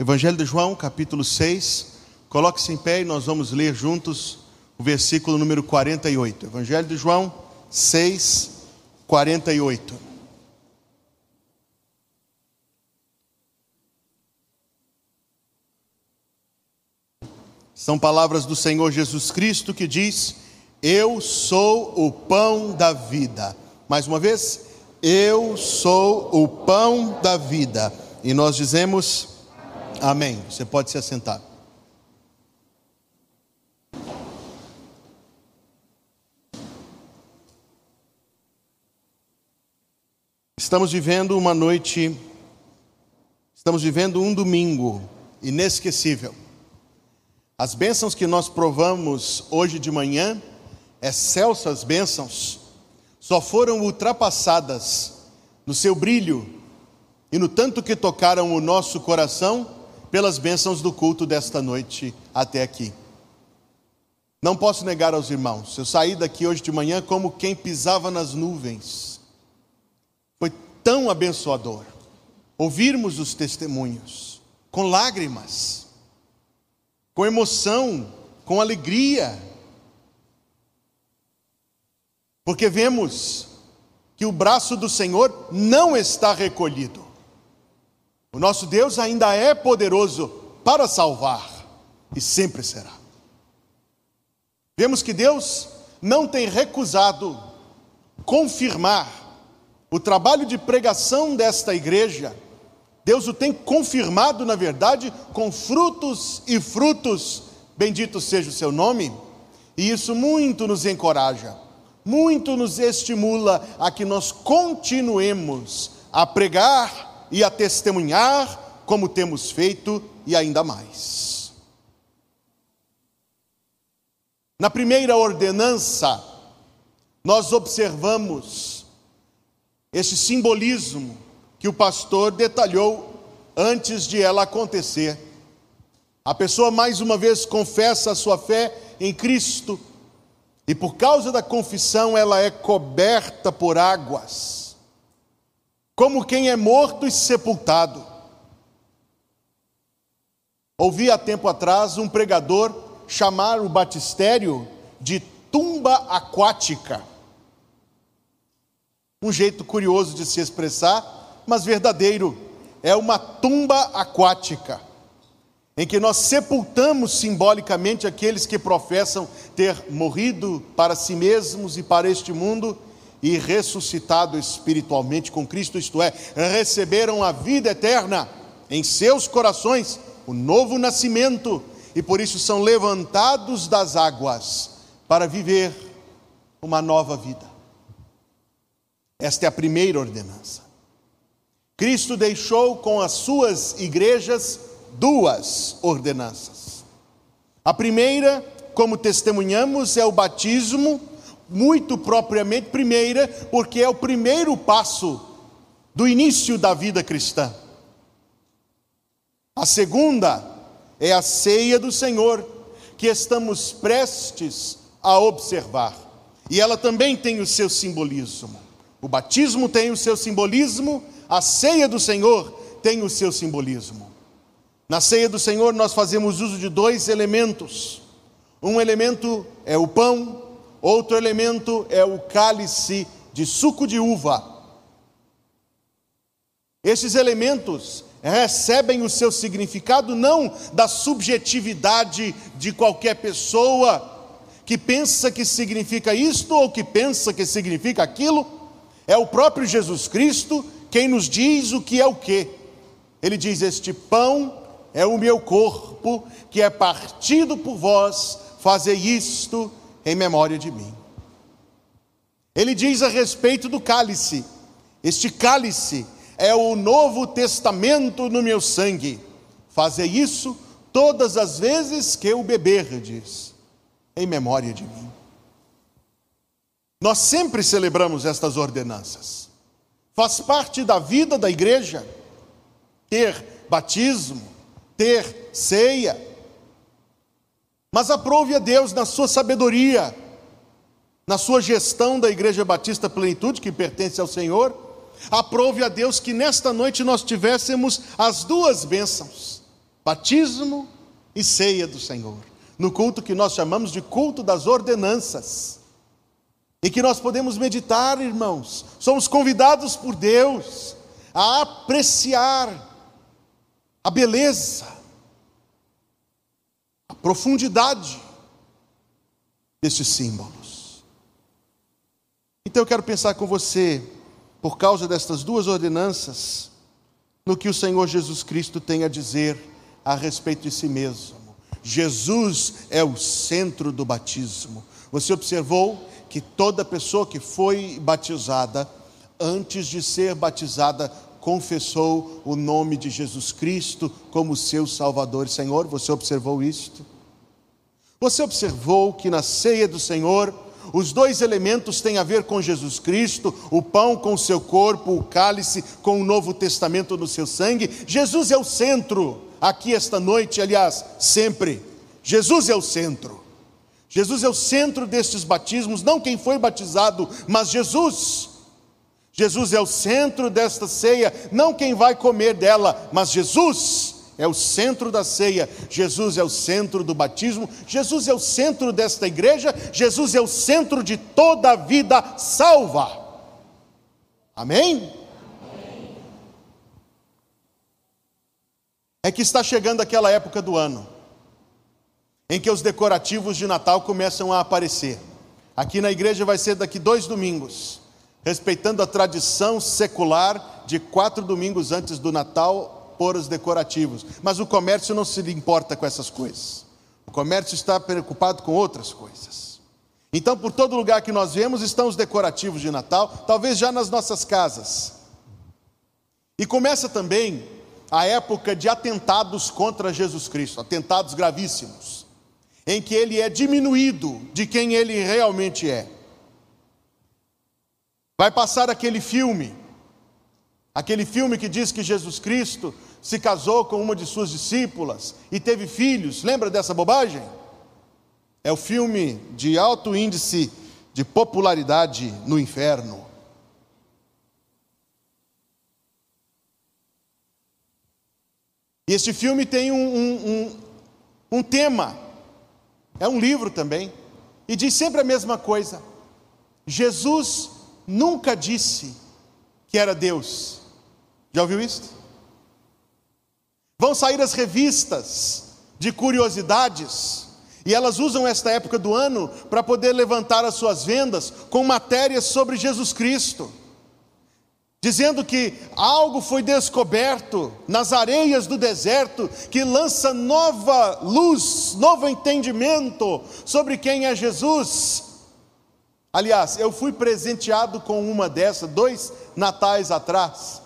Evangelho de João, capítulo 6. Coloque-se em pé e nós vamos ler juntos o versículo número 48. Evangelho de João 6, 48. São palavras do Senhor Jesus Cristo que diz: Eu sou o pão da vida. Mais uma vez, eu sou o pão da vida. E nós dizemos, Amém. Você pode se assentar. Estamos vivendo uma noite, estamos vivendo um domingo inesquecível. As bênçãos que nós provamos hoje de manhã, excelsas bênçãos, só foram ultrapassadas no seu brilho e no tanto que tocaram o nosso coração pelas bênçãos do culto desta noite até aqui. Não posso negar aos irmãos, eu saí daqui hoje de manhã como quem pisava nas nuvens. Foi tão abençoador ouvirmos os testemunhos, com lágrimas, com emoção, com alegria, porque vemos que o braço do Senhor não está recolhido. O nosso Deus ainda é poderoso para salvar e sempre será. Vemos que Deus não tem recusado confirmar o trabalho de pregação desta igreja. Deus o tem confirmado, na verdade, com frutos e frutos, bendito seja o seu nome, e isso muito nos encoraja, muito nos estimula a que nós continuemos a pregar e a testemunhar como temos feito e ainda mais. Na primeira ordenança, nós observamos esse simbolismo que o pastor detalhou antes de ela acontecer. A pessoa mais uma vez confessa a sua fé em Cristo, e por causa da confissão ela é coberta por águas como quem é morto e sepultado. Ouvi há tempo atrás um pregador chamar o batistério de tumba aquática. Um jeito curioso de se expressar, mas verdadeiro. É uma tumba aquática, em que nós sepultamos simbolicamente aqueles que professam ter morrido para si mesmos e para este mundo e ressuscitado espiritualmente com Cristo, isto é, receberam a vida eterna em seus corações, o novo nascimento, e por isso são levantados das águas para viver uma nova vida. Esta é a primeira ordenança. Cristo deixou com as suas igrejas duas ordenanças. A primeira, como testemunhamos, é o batismo muito propriamente primeira, porque é o primeiro passo do início da vida cristã. A segunda é a ceia do Senhor, que estamos prestes a observar. E ela também tem o seu simbolismo. O batismo tem o seu simbolismo, a ceia do Senhor tem o seu simbolismo. Na ceia do Senhor nós fazemos uso de dois elementos. Um elemento é o pão, Outro elemento é o cálice de suco de uva. Esses elementos recebem o seu significado não da subjetividade de qualquer pessoa que pensa que significa isto ou que pensa que significa aquilo, é o próprio Jesus Cristo quem nos diz o que é o que. Ele diz: Este pão é o meu corpo que é partido por vós, fazei isto em memória de mim. Ele diz a respeito do cálice: Este cálice é o novo testamento no meu sangue. Fazei isso todas as vezes que eu beber, diz, em memória de mim. Nós sempre celebramos estas ordenanças. Faz parte da vida da igreja ter batismo, ter ceia, mas aprove a Deus na sua sabedoria, na sua gestão da Igreja Batista Plenitude, que pertence ao Senhor, aprove a Deus que nesta noite nós tivéssemos as duas bênçãos, Batismo e ceia do Senhor. No culto que nós chamamos de culto das ordenanças. E que nós podemos meditar, irmãos. Somos convidados por Deus a apreciar a beleza, a profundidade destes símbolos. Então eu quero pensar com você, por causa destas duas ordenanças, no que o Senhor Jesus Cristo tem a dizer a respeito de si mesmo. Jesus é o centro do batismo. Você observou que toda pessoa que foi batizada, antes de ser batizada, confessou o nome de Jesus Cristo como seu Salvador e Senhor. Você observou isto? Você observou que na ceia do Senhor, os dois elementos têm a ver com Jesus Cristo, o pão com o seu corpo, o cálice com o Novo Testamento no seu sangue. Jesus é o centro, aqui esta noite, aliás, sempre. Jesus é o centro. Jesus é o centro destes batismos, não quem foi batizado, mas Jesus. Jesus é o centro desta ceia, não quem vai comer dela, mas Jesus é o centro da ceia, Jesus é o centro do batismo, Jesus é o centro desta igreja, Jesus é o centro de toda a vida salva. Amém? Amém? É que está chegando aquela época do ano em que os decorativos de Natal começam a aparecer. Aqui na igreja vai ser daqui dois domingos respeitando a tradição secular de quatro domingos antes do Natal pôr os decorativos. Mas o comércio não se importa com essas coisas. O comércio está preocupado com outras coisas. Então, por todo lugar que nós vemos estão os decorativos de Natal, talvez já nas nossas casas. E começa também a época de atentados contra Jesus Cristo, atentados gravíssimos, em que ele é diminuído de quem ele realmente é. Vai passar aquele filme, aquele filme que diz que Jesus Cristo se casou com uma de suas discípulas e teve filhos. Lembra dessa bobagem? É o filme de alto índice de popularidade no inferno. E este filme tem um, um, um, um tema, é um livro também, e diz sempre a mesma coisa: Jesus nunca disse que era Deus. Já ouviu isso? Vão sair as revistas de curiosidades, e elas usam esta época do ano para poder levantar as suas vendas com matérias sobre Jesus Cristo, dizendo que algo foi descoberto nas areias do deserto que lança nova luz, novo entendimento sobre quem é Jesus. Aliás, eu fui presenteado com uma dessa dois natais atrás,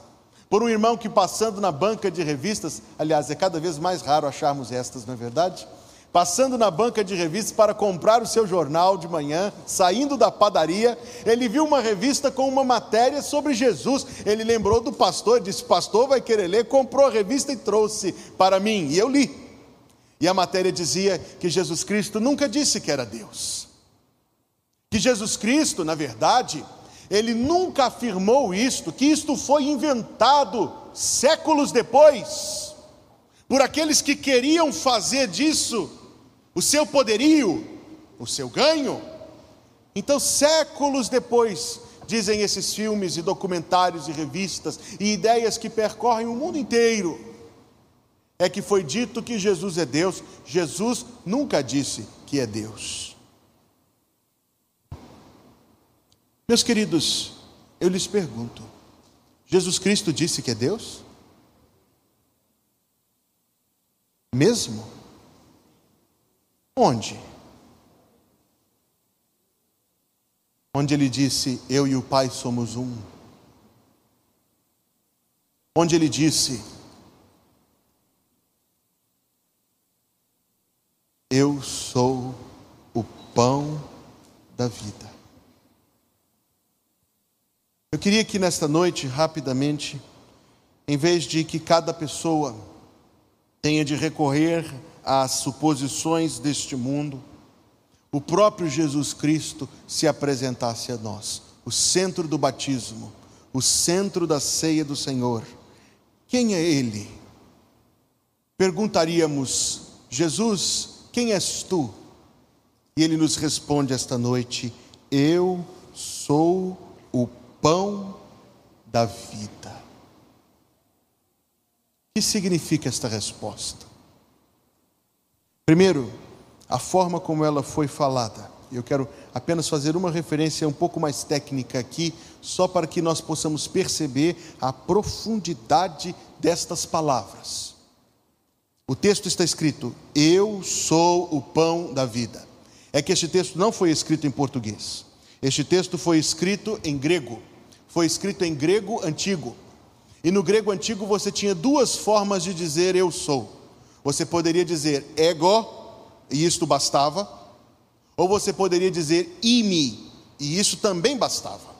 por um irmão que passando na banca de revistas, aliás, é cada vez mais raro acharmos estas, não é verdade? Passando na banca de revistas para comprar o seu jornal de manhã, saindo da padaria, ele viu uma revista com uma matéria sobre Jesus. Ele lembrou do pastor, disse: Pastor, vai querer ler? Comprou a revista e trouxe para mim. E eu li. E a matéria dizia que Jesus Cristo nunca disse que era Deus que Jesus Cristo, na verdade, ele nunca afirmou isto, que isto foi inventado séculos depois, por aqueles que queriam fazer disso o seu poderio, o seu ganho. Então, séculos depois, dizem esses filmes e documentários e revistas e ideias que percorrem o mundo inteiro, é que foi dito que Jesus é Deus, Jesus nunca disse que é Deus. Meus queridos, eu lhes pergunto: Jesus Cristo disse que é Deus? Mesmo? Onde? Onde ele disse: Eu e o Pai somos um. Onde ele disse: Eu sou o pão da vida. Queria que nesta noite, rapidamente, em vez de que cada pessoa tenha de recorrer às suposições deste mundo, o próprio Jesus Cristo se apresentasse a nós, o centro do batismo, o centro da ceia do Senhor. Quem é Ele? perguntaríamos: Jesus, quem és tu? E ele nos responde esta noite: Eu sou o pão da vida. O que significa esta resposta? Primeiro, a forma como ela foi falada. Eu quero apenas fazer uma referência um pouco mais técnica aqui, só para que nós possamos perceber a profundidade destas palavras. O texto está escrito: Eu sou o pão da vida. É que este texto não foi escrito em português. Este texto foi escrito em grego. Foi escrito em grego antigo. E no grego antigo você tinha duas formas de dizer eu sou. Você poderia dizer ego, e isto bastava, ou você poderia dizer imi, e isso também bastava.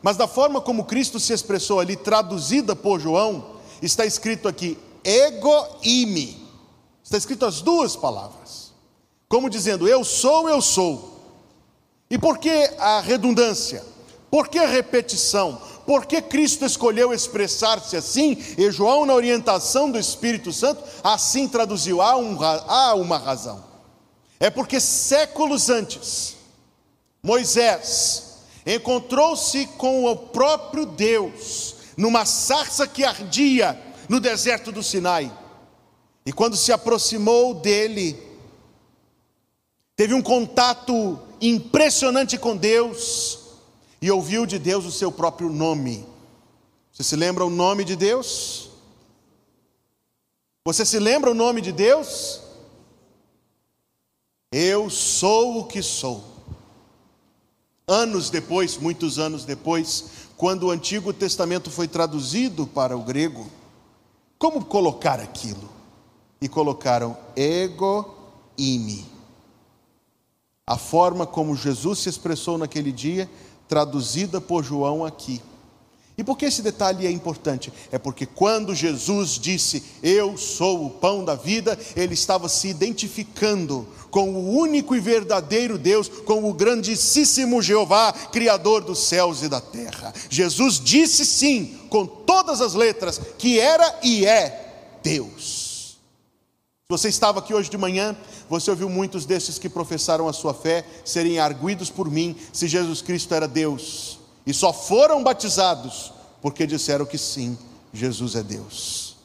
Mas da forma como Cristo se expressou ali, traduzida por João, está escrito aqui ego imi. Está escrito as duas palavras. Como dizendo, eu sou, eu sou. E por que a redundância? Por que repetição? Por que Cristo escolheu expressar-se assim? E João, na orientação do Espírito Santo, assim traduziu: há, um, há uma razão. É porque séculos antes, Moisés encontrou-se com o próprio Deus numa sarça que ardia no deserto do Sinai. E quando se aproximou dele, teve um contato impressionante com Deus e ouviu de Deus o seu próprio nome. Você se lembra o nome de Deus? Você se lembra o nome de Deus? Eu sou o que sou. Anos depois, muitos anos depois, quando o Antigo Testamento foi traduzido para o grego, como colocar aquilo? E colocaram ego imi. A forma como Jesus se expressou naquele dia traduzida por João aqui. E por que esse detalhe é importante? É porque quando Jesus disse, Eu sou o pão da vida, ele estava se identificando com o único e verdadeiro Deus, com o grandíssimo Jeová, Criador dos céus e da terra. Jesus disse sim, com todas as letras, que era e é Deus. Você estava aqui hoje de manhã, você ouviu muitos desses que professaram a sua fé serem arguídos por mim se Jesus Cristo era Deus, e só foram batizados porque disseram que sim, Jesus é Deus.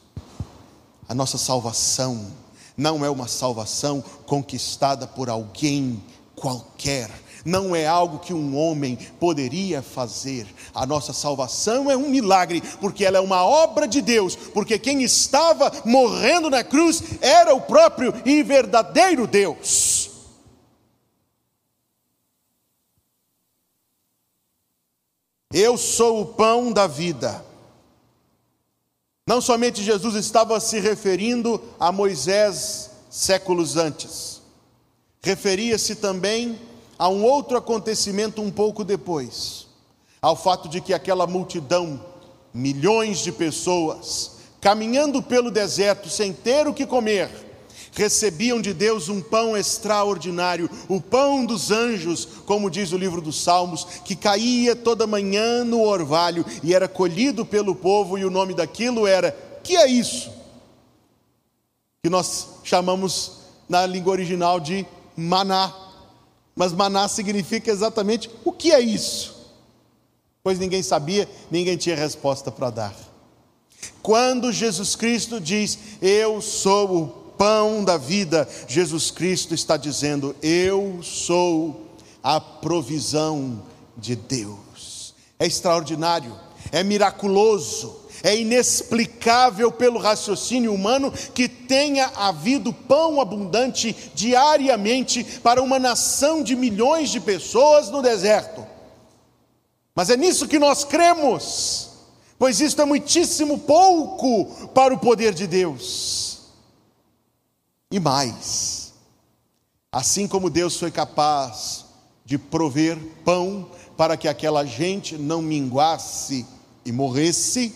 A nossa salvação não é uma salvação conquistada por alguém qualquer, não é algo que um homem poderia fazer. A nossa salvação é um milagre, porque ela é uma obra de Deus, porque quem estava morrendo na cruz era o próprio e verdadeiro Deus. Eu sou o pão da vida. Não somente Jesus estava se referindo a Moisés séculos antes, referia-se também a um outro acontecimento um pouco depois, ao fato de que aquela multidão, milhões de pessoas, caminhando pelo deserto sem ter o que comer, recebiam de Deus um pão extraordinário, o pão dos anjos, como diz o livro dos Salmos, que caía toda manhã no orvalho e era colhido pelo povo, e o nome daquilo era: que é isso? Que nós chamamos na língua original de maná. Mas maná significa exatamente o que é isso? Pois ninguém sabia, ninguém tinha resposta para dar. Quando Jesus Cristo diz: Eu sou o pão da vida, Jesus Cristo está dizendo: Eu sou a provisão de Deus. É extraordinário, é miraculoso, é inexplicável pelo raciocínio humano que tenha havido pão abundante diariamente para uma nação de milhões de pessoas no deserto. Mas é nisso que nós cremos, pois isto é muitíssimo pouco para o poder de Deus. E mais, assim como Deus foi capaz de prover pão para que aquela gente não minguasse e morresse,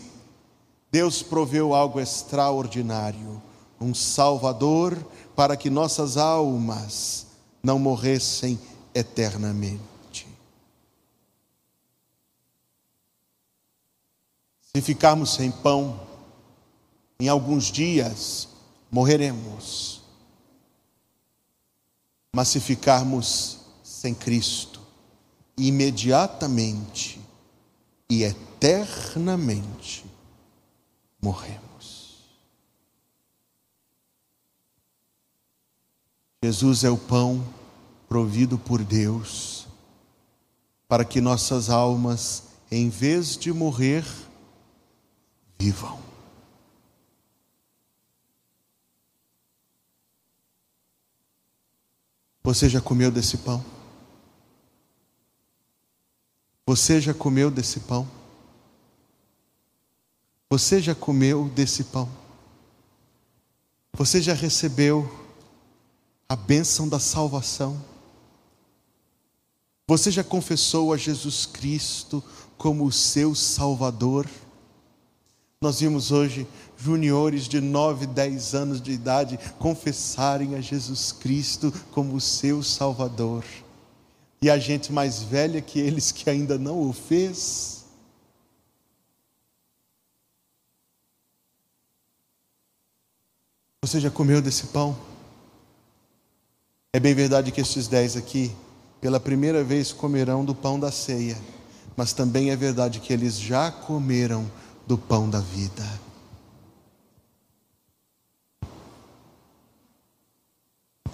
Deus proveu algo extraordinário, um Salvador para que nossas almas não morressem eternamente. Se ficarmos sem pão, em alguns dias morreremos. Mas se ficarmos sem Cristo, imediatamente e eternamente morremos. Jesus é o pão provido por Deus para que nossas almas, em vez de morrer, vivam. Você já comeu desse pão? Você já comeu desse pão? Você já comeu desse pão? Você já recebeu a bênção da salvação? Você já confessou a Jesus Cristo como o seu Salvador? Nós vimos hoje juniores de 9, 10 anos de idade confessarem a Jesus Cristo como o seu Salvador. E a gente mais velha que eles que ainda não o fez. Você já comeu desse pão? É bem verdade que estes dez aqui, pela primeira vez, comerão do pão da ceia, mas também é verdade que eles já comeram do pão da vida.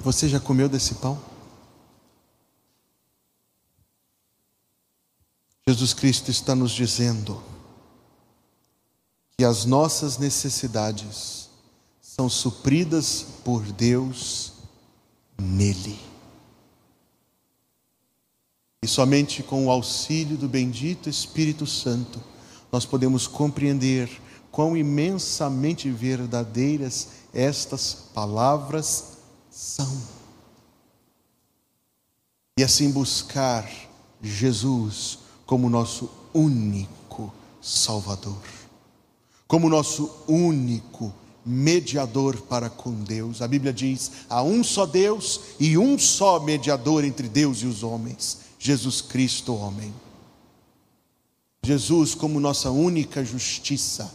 Você já comeu desse pão? Jesus Cristo está nos dizendo que as nossas necessidades são supridas por Deus nele. E somente com o auxílio do bendito Espírito Santo nós podemos compreender quão imensamente verdadeiras estas palavras são. E assim buscar Jesus como nosso único Salvador, como nosso único mediador para com Deus. A Bíblia diz: há um só Deus e um só mediador entre Deus e os homens, Jesus Cristo, homem. Jesus como nossa única justiça,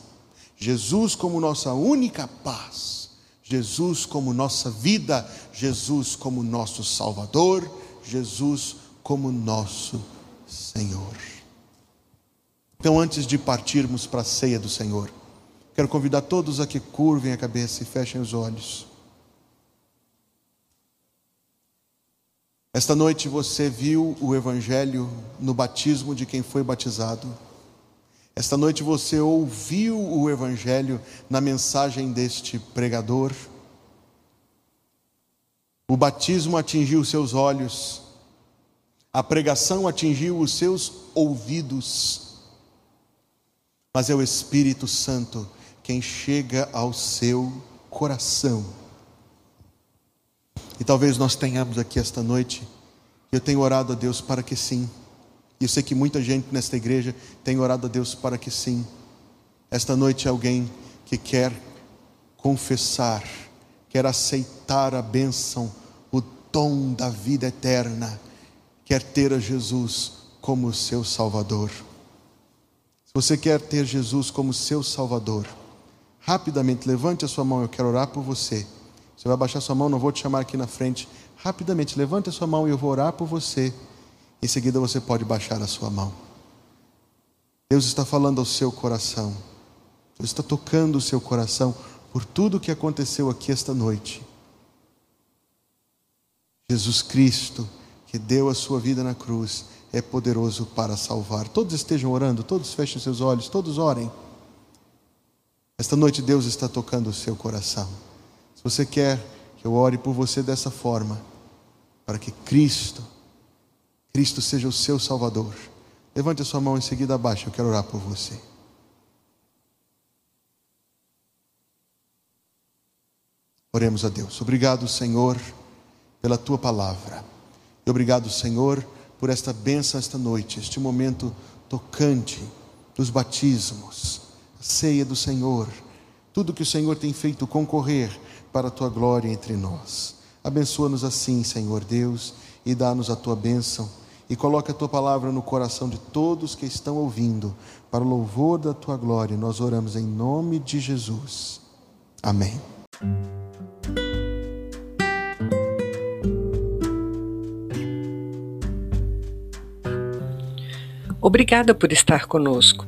Jesus como nossa única paz, Jesus como nossa vida, Jesus como nosso Salvador, Jesus como nosso Senhor. Então, antes de partirmos para a ceia do Senhor, quero convidar todos a que curvem a cabeça e fechem os olhos. Esta noite você viu o Evangelho no batismo de quem foi batizado. Esta noite você ouviu o Evangelho na mensagem deste pregador. O batismo atingiu seus olhos, a pregação atingiu os seus ouvidos, mas é o Espírito Santo quem chega ao seu coração e talvez nós tenhamos aqui esta noite, eu tenho orado a Deus para que sim. E eu sei que muita gente nesta igreja tem orado a Deus para que sim. Esta noite alguém que quer confessar, quer aceitar a bênção, o dom da vida eterna, quer ter a Jesus como seu Salvador. Se você quer ter Jesus como seu Salvador, rapidamente levante a sua mão, eu quero orar por você. Você vai baixar sua mão, não vou te chamar aqui na frente. Rapidamente, levante a sua mão e eu vou orar por você. Em seguida você pode baixar a sua mão. Deus está falando ao seu coração. Deus está tocando o seu coração por tudo o que aconteceu aqui esta noite. Jesus Cristo, que deu a sua vida na cruz, é poderoso para salvar. Todos estejam orando, todos fechem seus olhos, todos orem. Esta noite Deus está tocando o seu coração. Se você quer que eu ore por você dessa forma, para que Cristo, Cristo seja o seu Salvador, levante a sua mão em seguida abaixo, eu quero orar por você. Oremos a Deus. Obrigado, Senhor, pela tua palavra. E obrigado, Senhor, por esta benção esta noite, este momento tocante dos batismos, ceia do Senhor, tudo que o Senhor tem feito concorrer para a tua glória entre nós. Abençoa-nos assim, Senhor Deus, e dá-nos a tua bênção, e coloca a tua palavra no coração de todos que estão ouvindo, para o louvor da tua glória. Nós oramos em nome de Jesus. Amém. Obrigada por estar conosco.